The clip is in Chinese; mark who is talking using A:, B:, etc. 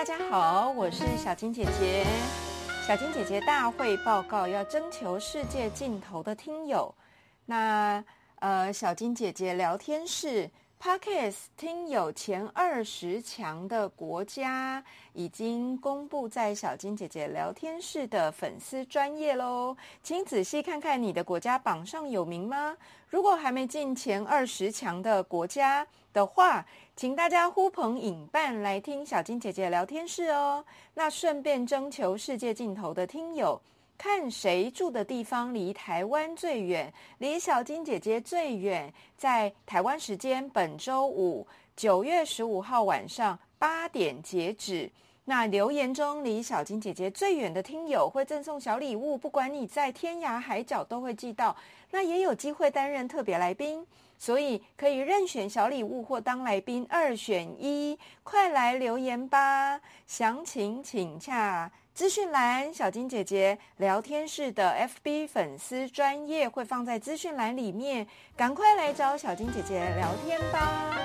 A: 大家好，我是小金姐姐。小金姐姐大会报告要征求世界尽头的听友。那呃，小金姐姐聊天室 Podcast 听友前二十强的国家已经公布在小金姐姐聊天室的粉丝专业喽，请仔细看看你的国家榜上有名吗？如果还没进前二十强的国家的话，请大家呼朋引伴来听小金姐姐聊天室哦。那顺便征求世界尽头的听友，看谁住的地方离台湾最远，离小金姐姐最远。在台湾时间本周五九月十五号晚上八点截止。那留言中离小金姐姐最远的听友会赠送小礼物，不管你在天涯海角都会寄到。那也有机会担任特别来宾，所以可以任选小礼物或当来宾，二选一。快来留言吧！详情请洽资讯栏，小金姐姐聊天室的 FB 粉丝专业会放在资讯栏里面，赶快来找小金姐姐聊天吧。